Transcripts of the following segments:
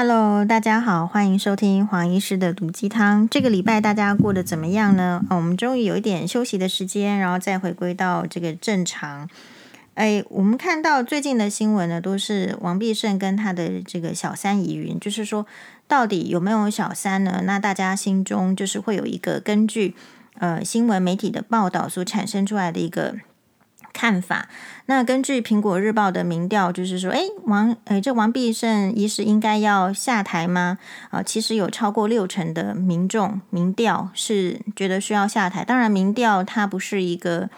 Hello，大家好，欢迎收听黄医师的毒鸡汤。这个礼拜大家过得怎么样呢？哦，我们终于有一点休息的时间，然后再回归到这个正常。哎，我们看到最近的新闻呢，都是王必胜跟他的这个小三疑云，就是说到底有没有小三呢？那大家心中就是会有一个根据呃新闻媒体的报道所产生出来的一个。看法。那根据苹果日报的民调，就是说，哎，王，哎，这王必胜医师应该要下台吗？啊，其实有超过六成的民众民调是觉得需要下台。当然，民调它不是一个，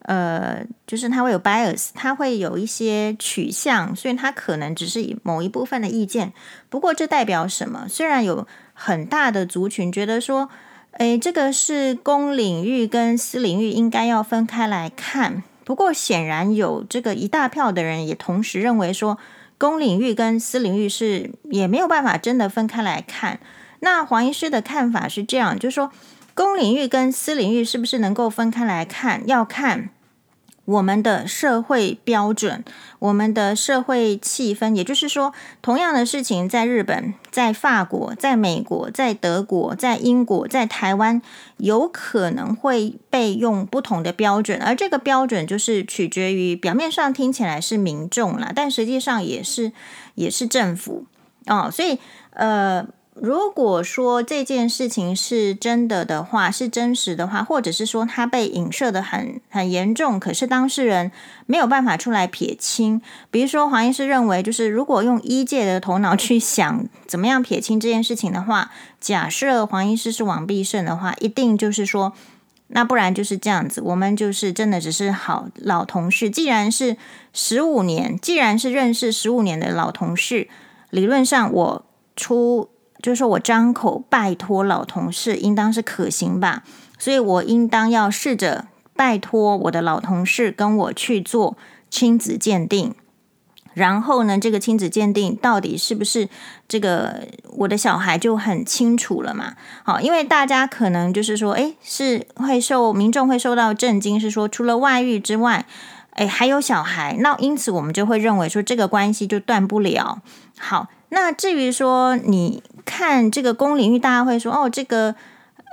呃，就是它会有 bias，它会有一些取向，所以它可能只是某一部分的意见。不过，这代表什么？虽然有很大的族群觉得说，哎，这个是公领域跟私领域应该要分开来看。不过，显然有这个一大票的人也同时认为说，公领域跟私领域是也没有办法真的分开来看。那黄医师的看法是这样，就是说，公领域跟私领域是不是能够分开来看？要看。我们的社会标准，我们的社会气氛，也就是说，同样的事情，在日本、在法国、在美国、在德国、在英国、在台湾，有可能会被用不同的标准，而这个标准就是取决于表面上听起来是民众啦，但实际上也是也是政府哦，所以呃。如果说这件事情是真的的话，是真实的话，或者是说他被影射的很很严重，可是当事人没有办法出来撇清。比如说黄医师认为，就是如果用医界的头脑去想怎么样撇清这件事情的话，假设黄医师是王必胜的话，一定就是说，那不然就是这样子，我们就是真的只是好老同事。既然是十五年，既然是认识十五年的老同事，理论上我出。就是说我张口拜托老同事，应当是可行吧，所以我应当要试着拜托我的老同事跟我去做亲子鉴定，然后呢，这个亲子鉴定到底是不是这个我的小孩就很清楚了嘛？好，因为大家可能就是说，诶，是会受民众会受到震惊，是说除了外遇之外，诶，还有小孩，那因此我们就会认为说这个关系就断不了。好，那至于说你。看这个公领域，大家会说哦，这个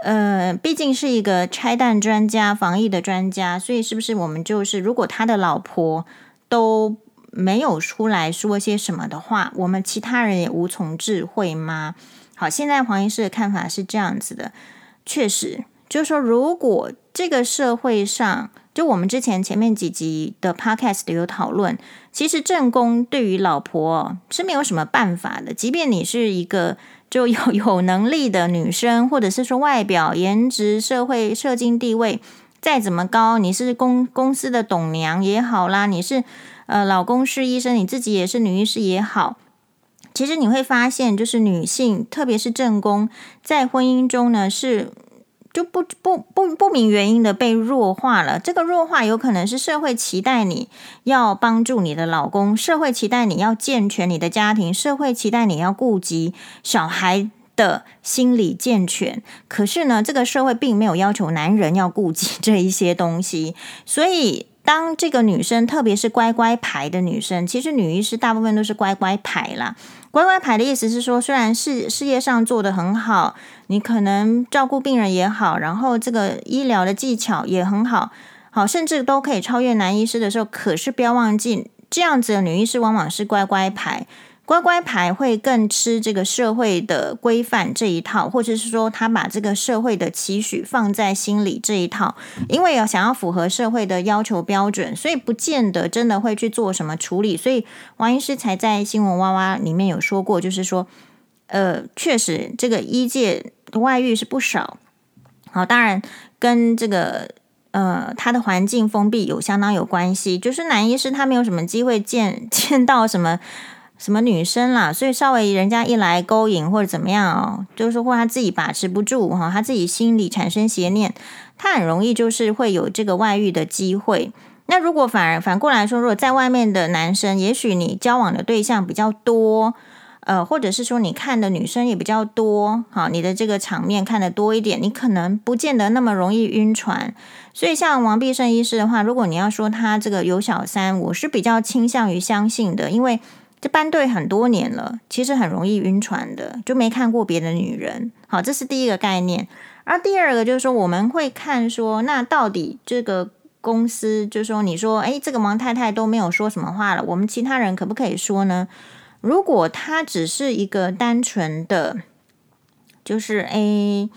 呃，毕竟是一个拆弹专家、防疫的专家，所以是不是我们就是，如果他的老婆都没有出来说些什么的话，我们其他人也无从智慧吗？好，现在黄医师的看法是这样子的，确实，就是说，如果这个社会上，就我们之前前面几集的 podcast 有讨论，其实正宫对于老婆是没有什么办法的，即便你是一个。就有 有能力的女生，或者是说外表、颜值、社会、社经地位再怎么高，你是公公司的董娘也好啦，你是呃老公是医生，你自己也是女医师也好，其实你会发现，就是女性，特别是正宫，在婚姻中呢是。就不不不不明原因的被弱化了。这个弱化有可能是社会期待你要帮助你的老公，社会期待你要健全你的家庭，社会期待你要顾及小孩的心理健全。可是呢，这个社会并没有要求男人要顾及这一些东西。所以，当这个女生，特别是乖乖牌的女生，其实女医师大部分都是乖乖牌啦。乖乖牌的意思是说，虽然事事业上做得很好，你可能照顾病人也好，然后这个医疗的技巧也很好，好，甚至都可以超越男医师的时候，可是不要忘记，这样子的女医师往往是乖乖牌。乖乖牌会更吃这个社会的规范这一套，或者是说他把这个社会的期许放在心里这一套，因为要想要符合社会的要求标准，所以不见得真的会去做什么处理。所以王医师才在新闻哇哇里面有说过，就是说，呃，确实这个医界外遇是不少。好，当然跟这个呃他的环境封闭有相当有关系，就是男医师他没有什么机会见见到什么。什么女生啦，所以稍微人家一来勾引或者怎么样哦，就是或他自己把持不住哈，他自己心里产生邪念，他很容易就是会有这个外遇的机会。那如果反而反过来说，如果在外面的男生，也许你交往的对象比较多，呃，或者是说你看的女生也比较多，好，你的这个场面看得多一点，你可能不见得那么容易晕船。所以像王必胜医师的话，如果你要说他这个有小三，我是比较倾向于相信的，因为。这班对很多年了，其实很容易晕船的，就没看过别的女人。好，这是第一个概念。而第二个就是说，我们会看说，那到底这个公司，就是说，你说，哎，这个王太太都没有说什么话了，我们其他人可不可以说呢？如果他只是一个单纯的，就是哎，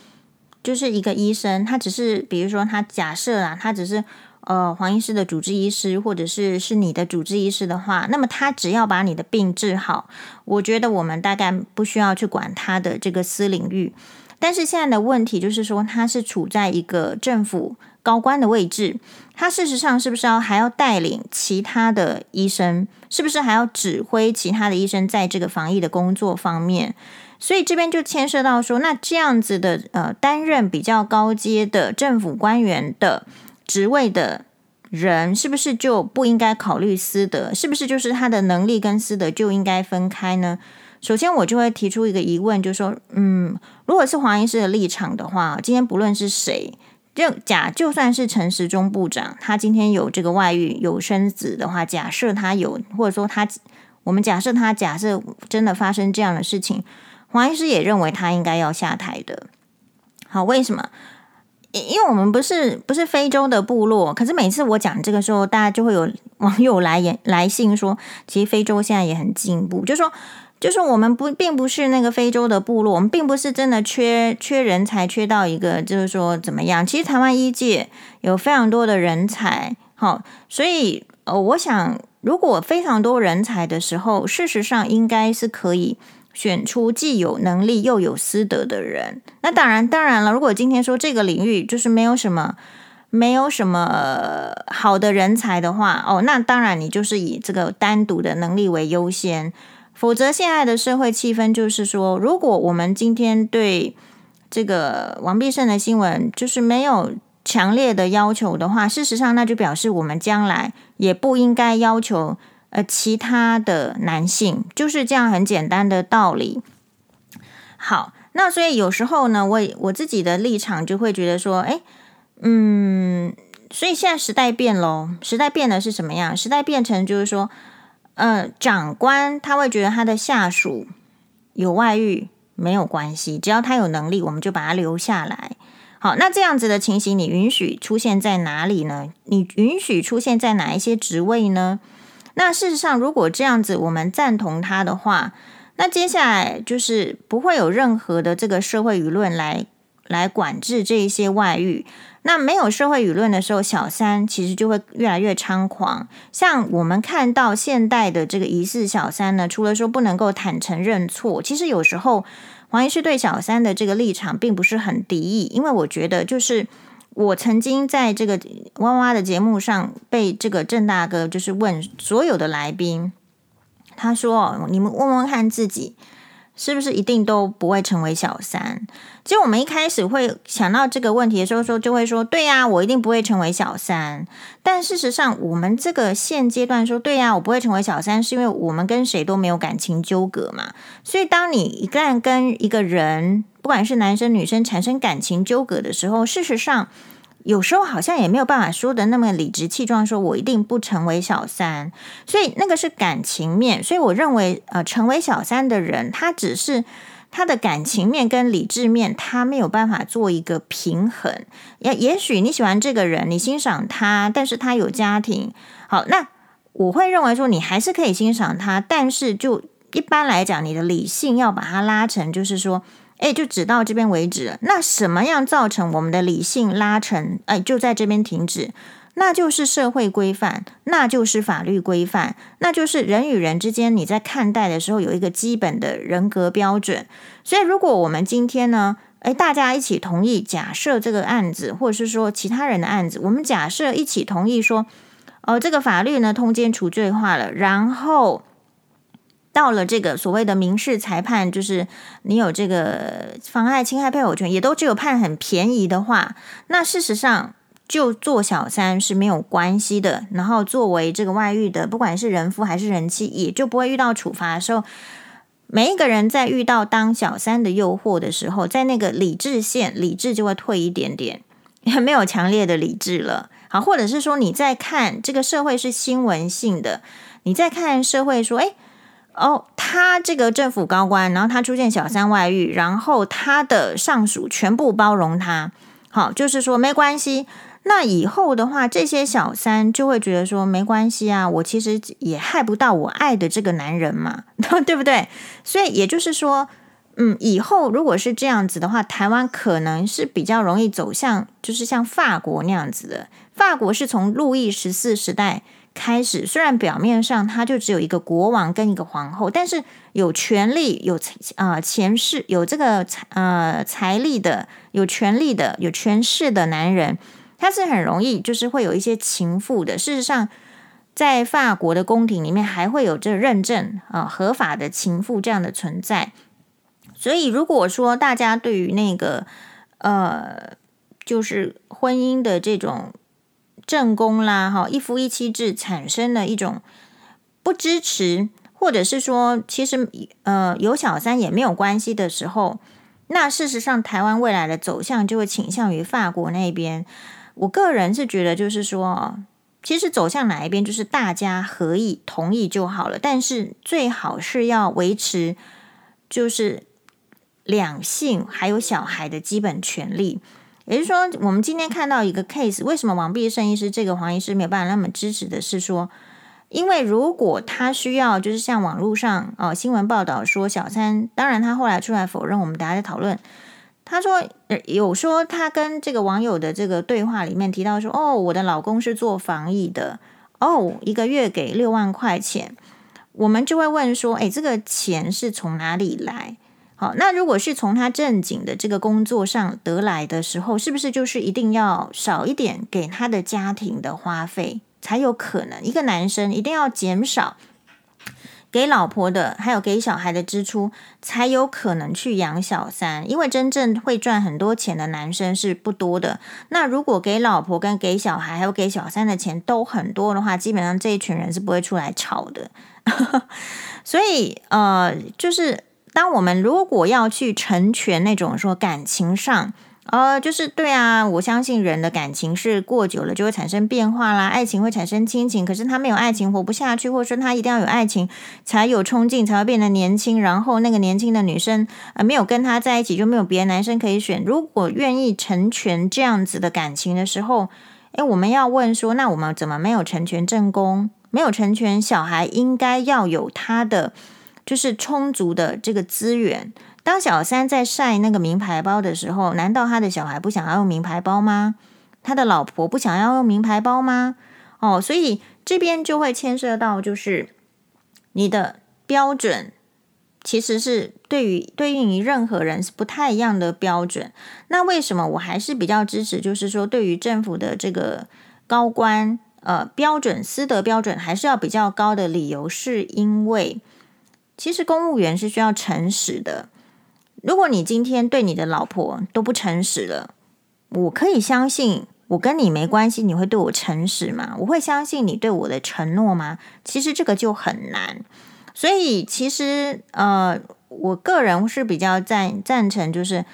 就是一个医生，他只是，比如说他假设啊，他只是。呃，黄医师的主治医师，或者是是你的主治医师的话，那么他只要把你的病治好，我觉得我们大概不需要去管他的这个私领域。但是现在的问题就是说，他是处在一个政府高官的位置，他事实上是不是要还要带领其他的医生，是不是还要指挥其他的医生在这个防疫的工作方面？所以这边就牵涉到说，那这样子的呃，担任比较高阶的政府官员的。职位的人是不是就不应该考虑私德？是不是就是他的能力跟私德就应该分开呢？首先，我就会提出一个疑问，就是说，嗯，如果是黄医师的立场的话，今天不论是谁，就假就算是陈时中部长，他今天有这个外遇有生子的话，假设他有，或者说他，我们假设他假设真的发生这样的事情，黄医师也认为他应该要下台的。好，为什么？因为我们不是不是非洲的部落，可是每次我讲这个时候，大家就会有 网友来言来信说，其实非洲现在也很进步，就说就是我们不并不是那个非洲的部落，我们并不是真的缺缺人才，缺到一个就是说怎么样？其实台湾一界有非常多的人才，好，所以呃，我想如果非常多人才的时候，事实上应该是可以。选出既有能力又有私德的人，那当然当然了。如果今天说这个领域就是没有什么没有什么好的人才的话，哦，那当然你就是以这个单独的能力为优先。否则，现在的社会气氛就是说，如果我们今天对这个王必胜的新闻就是没有强烈的要求的话，事实上那就表示我们将来也不应该要求。呃，其他的男性就是这样很简单的道理。好，那所以有时候呢，我我自己的立场就会觉得说，哎，嗯，所以现在时代变喽，时代变的是什么样？时代变成就是说，呃，长官他会觉得他的下属有外遇没有关系，只要他有能力，我们就把他留下来。好，那这样子的情形，你允许出现在哪里呢？你允许出现在哪一些职位呢？那事实上，如果这样子我们赞同他的话，那接下来就是不会有任何的这个社会舆论来来管制这一些外遇。那没有社会舆论的时候，小三其实就会越来越猖狂。像我们看到现代的这个疑似小三呢，除了说不能够坦诚认错，其实有时候黄医师对小三的这个立场并不是很敌意，因为我觉得就是。我曾经在这个哇哇的节目上被这个郑大哥就是问所有的来宾，他说：“你们问问看自己，是不是一定都不会成为小三？”其实我们一开始会想到这个问题的时候，说就会说：“对呀，我一定不会成为小三。”但事实上，我们这个现阶段说：“对呀，我不会成为小三”，是因为我们跟谁都没有感情纠葛嘛。所以，当你一旦跟一个人，不管是男生女生产生感情纠葛的时候，事实上有时候好像也没有办法说的那么理直气壮，说我一定不成为小三。所以那个是感情面，所以我认为，呃，成为小三的人，他只是他的感情面跟理智面，他没有办法做一个平衡。也也许你喜欢这个人，你欣赏他，但是他有家庭。好，那我会认为说，你还是可以欣赏他，但是就一般来讲，你的理性要把它拉成，就是说。哎，就只到这边为止了。那什么样造成我们的理性拉成？哎，就在这边停止。那就是社会规范，那就是法律规范，那就是人与人之间你在看待的时候有一个基本的人格标准。所以，如果我们今天呢，哎，大家一起同意，假设这个案子，或者是说其他人的案子，我们假设一起同意说，哦，这个法律呢通奸除罪化了，然后。到了这个所谓的民事裁判，就是你有这个妨碍侵害配偶权，也都只有判很便宜的话，那事实上就做小三是没有关系的。然后作为这个外遇的，不管是人夫还是人妻，也就不会遇到处罚的时候。每一个人在遇到当小三的诱惑的时候，在那个理智线，理智就会退一点点，也 没有强烈的理智了。好，或者是说你在看这个社会是新闻性的，你在看社会说，哎。哦，他这个政府高官，然后他出现小三外遇，然后他的上属全部包容他，好，就是说没关系。那以后的话，这些小三就会觉得说没关系啊，我其实也害不到我爱的这个男人嘛，对不对？所以也就是说，嗯，以后如果是这样子的话，台湾可能是比较容易走向，就是像法国那样子的。法国是从路易十四时代。开始，虽然表面上他就只有一个国王跟一个皇后，但是有权力、有啊权势、有这个呃财力的、有权力的、有权势的男人，他是很容易就是会有一些情妇的。事实上，在法国的宫廷里面还会有这认证啊合法的情妇这样的存在。所以，如果说大家对于那个呃就是婚姻的这种。正宫啦，哈，一夫一妻制产生了一种不支持，或者是说，其实呃有小三也没有关系的时候，那事实上台湾未来的走向就会倾向于法国那边。我个人是觉得，就是说，其实走向哪一边，就是大家合意同意就好了。但是最好是要维持，就是两性还有小孩的基本权利。也就是说，我们今天看到一个 case，为什么王必胜医师这个黄医师没有办法那么支持的是说，因为如果他需要，就是像网络上哦新闻报道说小三，当然他后来出来否认，我们大家在讨论，他说有说他跟这个网友的这个对话里面提到说，哦，我的老公是做防疫的，哦，一个月给六万块钱，我们就会问说，诶，这个钱是从哪里来？那如果是从他正经的这个工作上得来的时候，是不是就是一定要少一点给他的家庭的花费才有可能？一个男生一定要减少给老婆的，还有给小孩的支出，才有可能去养小三。因为真正会赚很多钱的男生是不多的。那如果给老婆跟给小孩还有给小三的钱都很多的话，基本上这一群人是不会出来吵的。所以呃，就是。当我们如果要去成全那种说感情上，呃，就是对啊，我相信人的感情是过久了就会产生变化啦，爱情会产生亲情，可是他没有爱情活不下去，或者说他一定要有爱情才有冲劲，才会变得年轻。然后那个年轻的女生呃没有跟他在一起，就没有别的男生可以选。如果愿意成全这样子的感情的时候，诶，我们要问说，那我们怎么没有成全正宫，没有成全小孩应该要有他的？就是充足的这个资源。当小三在晒那个名牌包的时候，难道他的小孩不想要用名牌包吗？他的老婆不想要用名牌包吗？哦，所以这边就会牵涉到，就是你的标准其实是对于对应于任何人是不太一样的标准。那为什么我还是比较支持？就是说，对于政府的这个高官，呃，标准私德标准还是要比较高的理由，是因为。其实公务员是需要诚实的。如果你今天对你的老婆都不诚实了，我可以相信我跟你没关系，你会对我诚实吗？我会相信你对我的承诺吗？其实这个就很难。所以其实呃，我个人是比较赞赞成，就是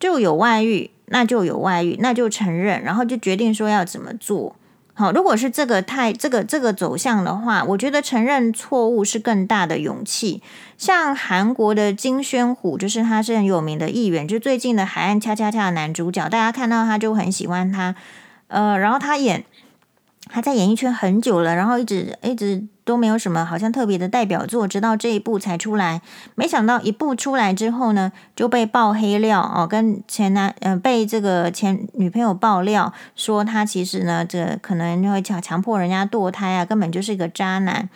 就有外遇，那就有外遇，那就承认，然后就决定说要怎么做。好，如果是这个太这个这个走向的话，我觉得承认错误是更大的勇气。像韩国的金宣虎，就是他是很有名的议员，就最近的《海岸恰恰恰》的男主角，大家看到他就很喜欢他。呃，然后他演。他在演艺圈很久了，然后一直一直都没有什么好像特别的代表作，直到这一部才出来。没想到一部出来之后呢，就被爆黑料哦，跟前男呃被这个前女朋友爆料说他其实呢，这可能就会强强迫人家堕胎啊，根本就是一个渣男。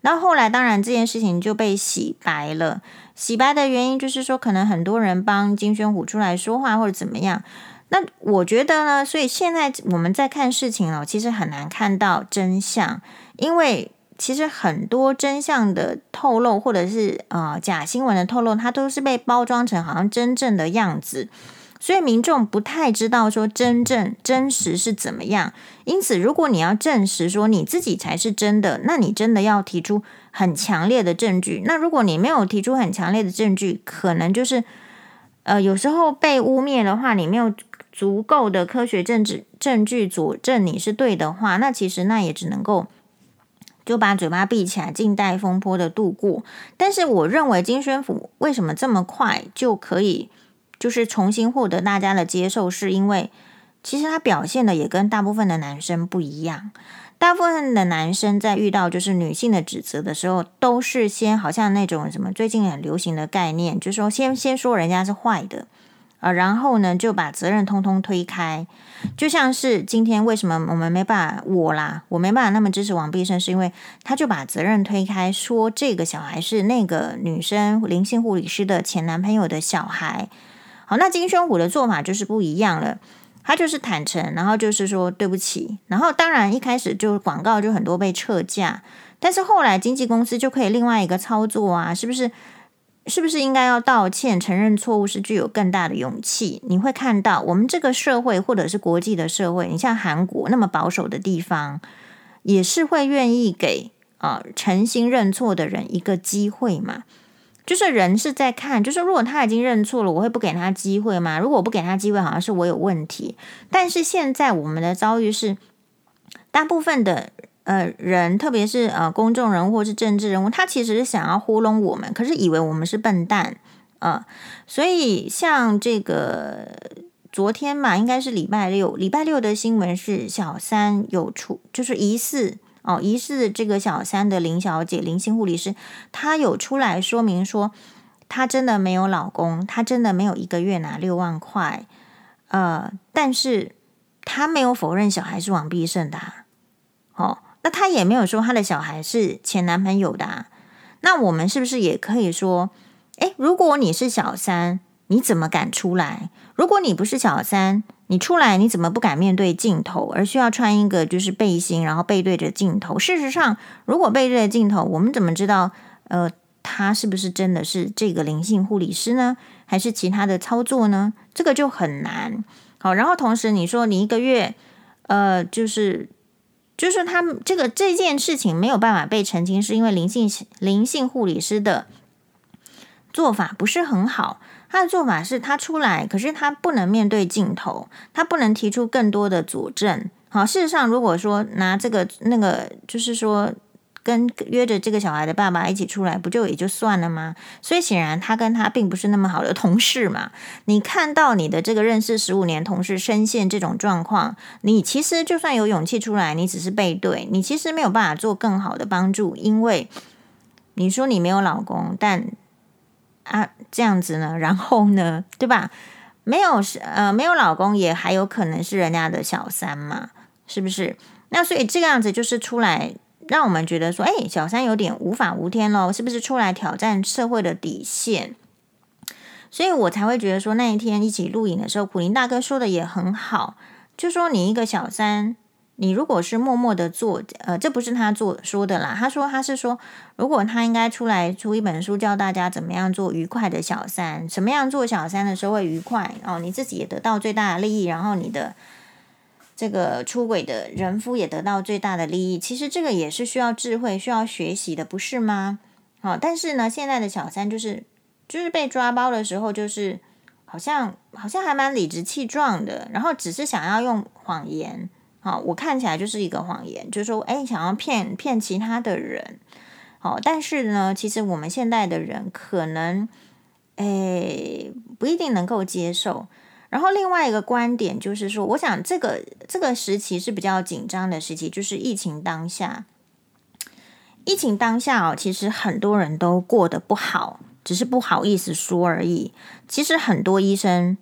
然后后来当然这件事情就被洗白了，洗白的原因就是说，可能很多人帮金宣虎出来说话或者怎么样。那我觉得呢，所以现在我们在看事情哦，其实很难看到真相，因为其实很多真相的透露，或者是、呃、假新闻的透露，它都是被包装成好像真正的样子，所以民众不太知道说真正真实是怎么样。因此，如果你要证实说你自己才是真的，那你真的要提出很强烈的证据。那如果你没有提出很强烈的证据，可能就是呃有时候被污蔑的话，你没有。足够的科学证据证据佐证你是对的话，那其实那也只能够就把嘴巴闭起来，静待风波的度过。但是我认为金宣府为什么这么快就可以，就是重新获得大家的接受，是因为其实他表现的也跟大部分的男生不一样。大部分的男生在遇到就是女性的指责的时候，都是先好像那种什么最近很流行的概念，就是说先先说人家是坏的。啊，然后呢，就把责任通通推开，就像是今天为什么我们没办法，我啦，我没办法那么支持王必胜，是因为他就把责任推开，说这个小孩是那个女生灵性护理师的前男朋友的小孩。好，那金宣虎的做法就是不一样了，他就是坦诚，然后就是说对不起，然后当然一开始就广告就很多被撤价，但是后来经纪公司就可以另外一个操作啊，是不是？是不是应该要道歉、承认错误是具有更大的勇气？你会看到我们这个社会，或者是国际的社会，你像韩国那么保守的地方，也是会愿意给啊、诚心认错的人一个机会嘛？就是人是在看，就是如果他已经认错了，我会不给他机会吗？如果我不给他机会，好像是我有问题。但是现在我们的遭遇是，大部分的。呃，人特别是呃公众人物或是政治人物，他其实是想要糊弄我们，可是以为我们是笨蛋，呃，所以像这个昨天嘛，应该是礼拜六，礼拜六的新闻是小三有出，就是疑似哦，疑似这个小三的林小姐，林星护理师，她有出来说明说，她真的没有老公，她真的没有一个月拿六万块，呃，但是她没有否认小孩是王必胜的，哦。那他也没有说他的小孩是前男朋友的啊，那我们是不是也可以说，诶，如果你是小三，你怎么敢出来？如果你不是小三，你出来你怎么不敢面对镜头，而需要穿一个就是背心，然后背对着镜头？事实上，如果背对着镜头，我们怎么知道，呃，他是不是真的是这个灵性护理师呢？还是其他的操作呢？这个就很难。好，然后同时你说你一个月，呃，就是。就是他们这个这件事情没有办法被澄清，是因为灵性灵性护理师的做法不是很好。他的做法是他出来，可是他不能面对镜头，他不能提出更多的佐证。好，事实上，如果说拿这个那个，就是说。跟约着这个小孩的爸爸一起出来，不就也就算了吗？所以显然他跟他并不是那么好的同事嘛。你看到你的这个认识十五年同事深陷这种状况，你其实就算有勇气出来，你只是背对，你其实没有办法做更好的帮助，因为你说你没有老公，但啊这样子呢，然后呢，对吧？没有是呃没有老公，也还有可能是人家的小三嘛，是不是？那所以这个样子就是出来。让我们觉得说，哎，小三有点无法无天喽，是不是出来挑战社会的底线？所以我才会觉得说，那一天一起录影的时候，苦林大哥说的也很好，就说你一个小三，你如果是默默的做，呃，这不是他做说的啦，他说他是说，如果他应该出来出一本书，教大家怎么样做愉快的小三，什么样做小三的时候会愉快哦，你自己也得到最大的利益，然后你的。这个出轨的人夫也得到最大的利益，其实这个也是需要智慧、需要学习的，不是吗？好，但是呢，现在的小三就是就是被抓包的时候，就是好像好像还蛮理直气壮的，然后只是想要用谎言，好，我看起来就是一个谎言，就是说，哎，想要骗骗其他的人，好，但是呢，其实我们现在的人可能，哎，不一定能够接受。然后另外一个观点就是说，我想这个这个时期是比较紧张的时期，就是疫情当下。疫情当下哦，其实很多人都过得不好，只是不好意思说而已。其实很多医生，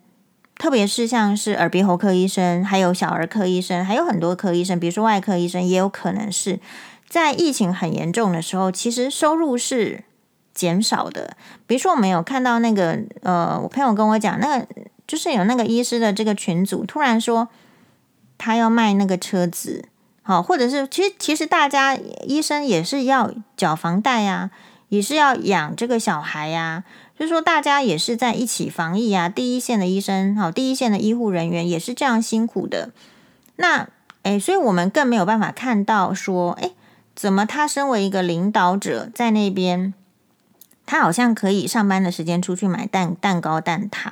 特别是像是耳鼻喉科医生，还有小儿科医生，还有很多科医生，比如说外科医生，也有可能是在疫情很严重的时候，其实收入是减少的。比如说我们有看到那个呃，我朋友跟我讲那个。就是有那个医师的这个群组突然说他要卖那个车子，好，或者是其实其实大家医生也是要缴房贷呀，也是要养这个小孩呀，就是说大家也是在一起防疫啊。第一线的医生，好，第一线的医护人员也是这样辛苦的。那诶，所以我们更没有办法看到说，诶，怎么他身为一个领导者在那边，他好像可以上班的时间出去买蛋蛋糕蛋挞。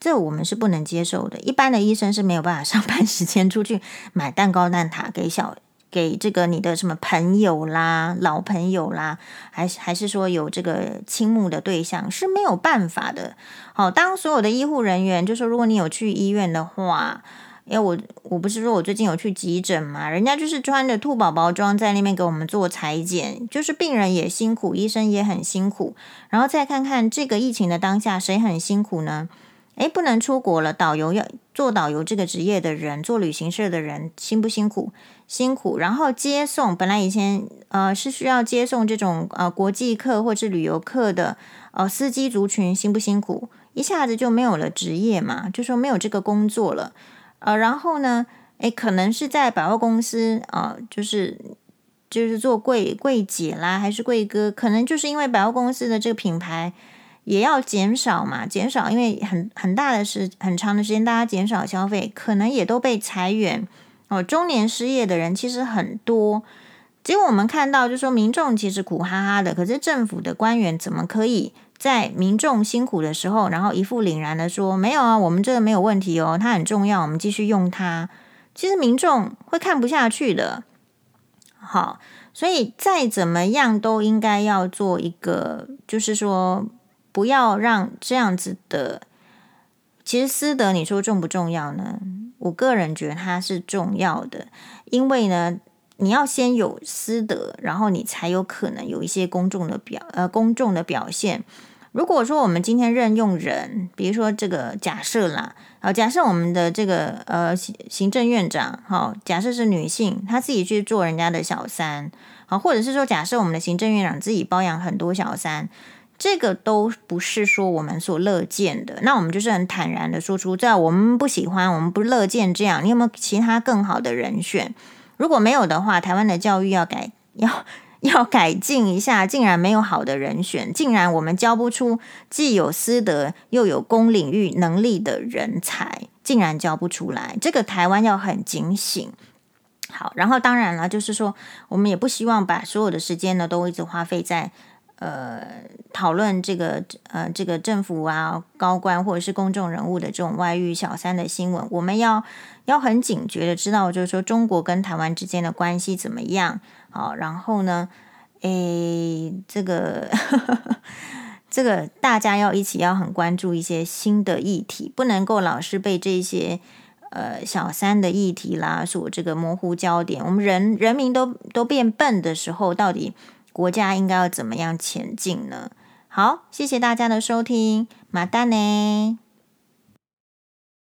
这我们是不能接受的。一般的医生是没有办法 上班时间出去买蛋糕蛋挞给小给这个你的什么朋友啦、老朋友啦，还是还是说有这个倾慕的对象是没有办法的。好，当所有的医护人员就说，如果你有去医院的话。因为我我不是说我最近有去急诊嘛，人家就是穿着兔宝宝装在那边给我们做采检，就是病人也辛苦，医生也很辛苦。然后再看看这个疫情的当下，谁很辛苦呢？诶，不能出国了，导游要做导游这个职业的人，做旅行社的人辛不辛苦？辛苦。然后接送，本来以前呃是需要接送这种呃国际客或者旅游客的呃司机族群辛不辛苦？一下子就没有了职业嘛，就说没有这个工作了。呃，然后呢，诶，可能是在百货公司啊，呃，就是就是做柜柜姐啦，还是柜哥，可能就是因为百货公司的这个品牌也要减少嘛，减少，因为很很大的时很长的时间，大家减少消费，可能也都被裁员哦。中年失业的人其实很多，结果我们看到，就说民众其实苦哈哈的，可是政府的官员怎么可以？在民众辛苦的时候，然后一副凛然的说：“没有啊，我们这个没有问题哦，它很重要，我们继续用它。”其实民众会看不下去的。好，所以再怎么样都应该要做一个，就是说不要让这样子的。其实私德，你说重不重要呢？我个人觉得它是重要的，因为呢。你要先有私德，然后你才有可能有一些公众的表呃公众的表现。如果说我们今天任用人，比如说这个假设啦，啊，假设我们的这个呃行政院长，好，假设是女性，她自己去做人家的小三，好，或者是说假设我们的行政院长自己包养很多小三，这个都不是说我们所乐见的。那我们就是很坦然的说出，在我们不喜欢，我们不乐见这样。你有没有其他更好的人选？如果没有的话，台湾的教育要改，要要改进一下。竟然没有好的人选，竟然我们教不出既有私德又有公领域能力的人才，竟然教不出来。这个台湾要很警醒。好，然后当然了，就是说我们也不希望把所有的时间呢都一直花费在。呃，讨论这个呃，这个政府啊，高官或者是公众人物的这种外遇小三的新闻，我们要要很警觉的知道，就是说中国跟台湾之间的关系怎么样？好，然后呢，诶，这个 这个大家要一起要很关注一些新的议题，不能够老是被这些呃小三的议题啦所这个模糊焦点。我们人人民都都变笨的时候，到底？国家应该要怎么样前进呢？好，谢谢大家的收听，马丹呢。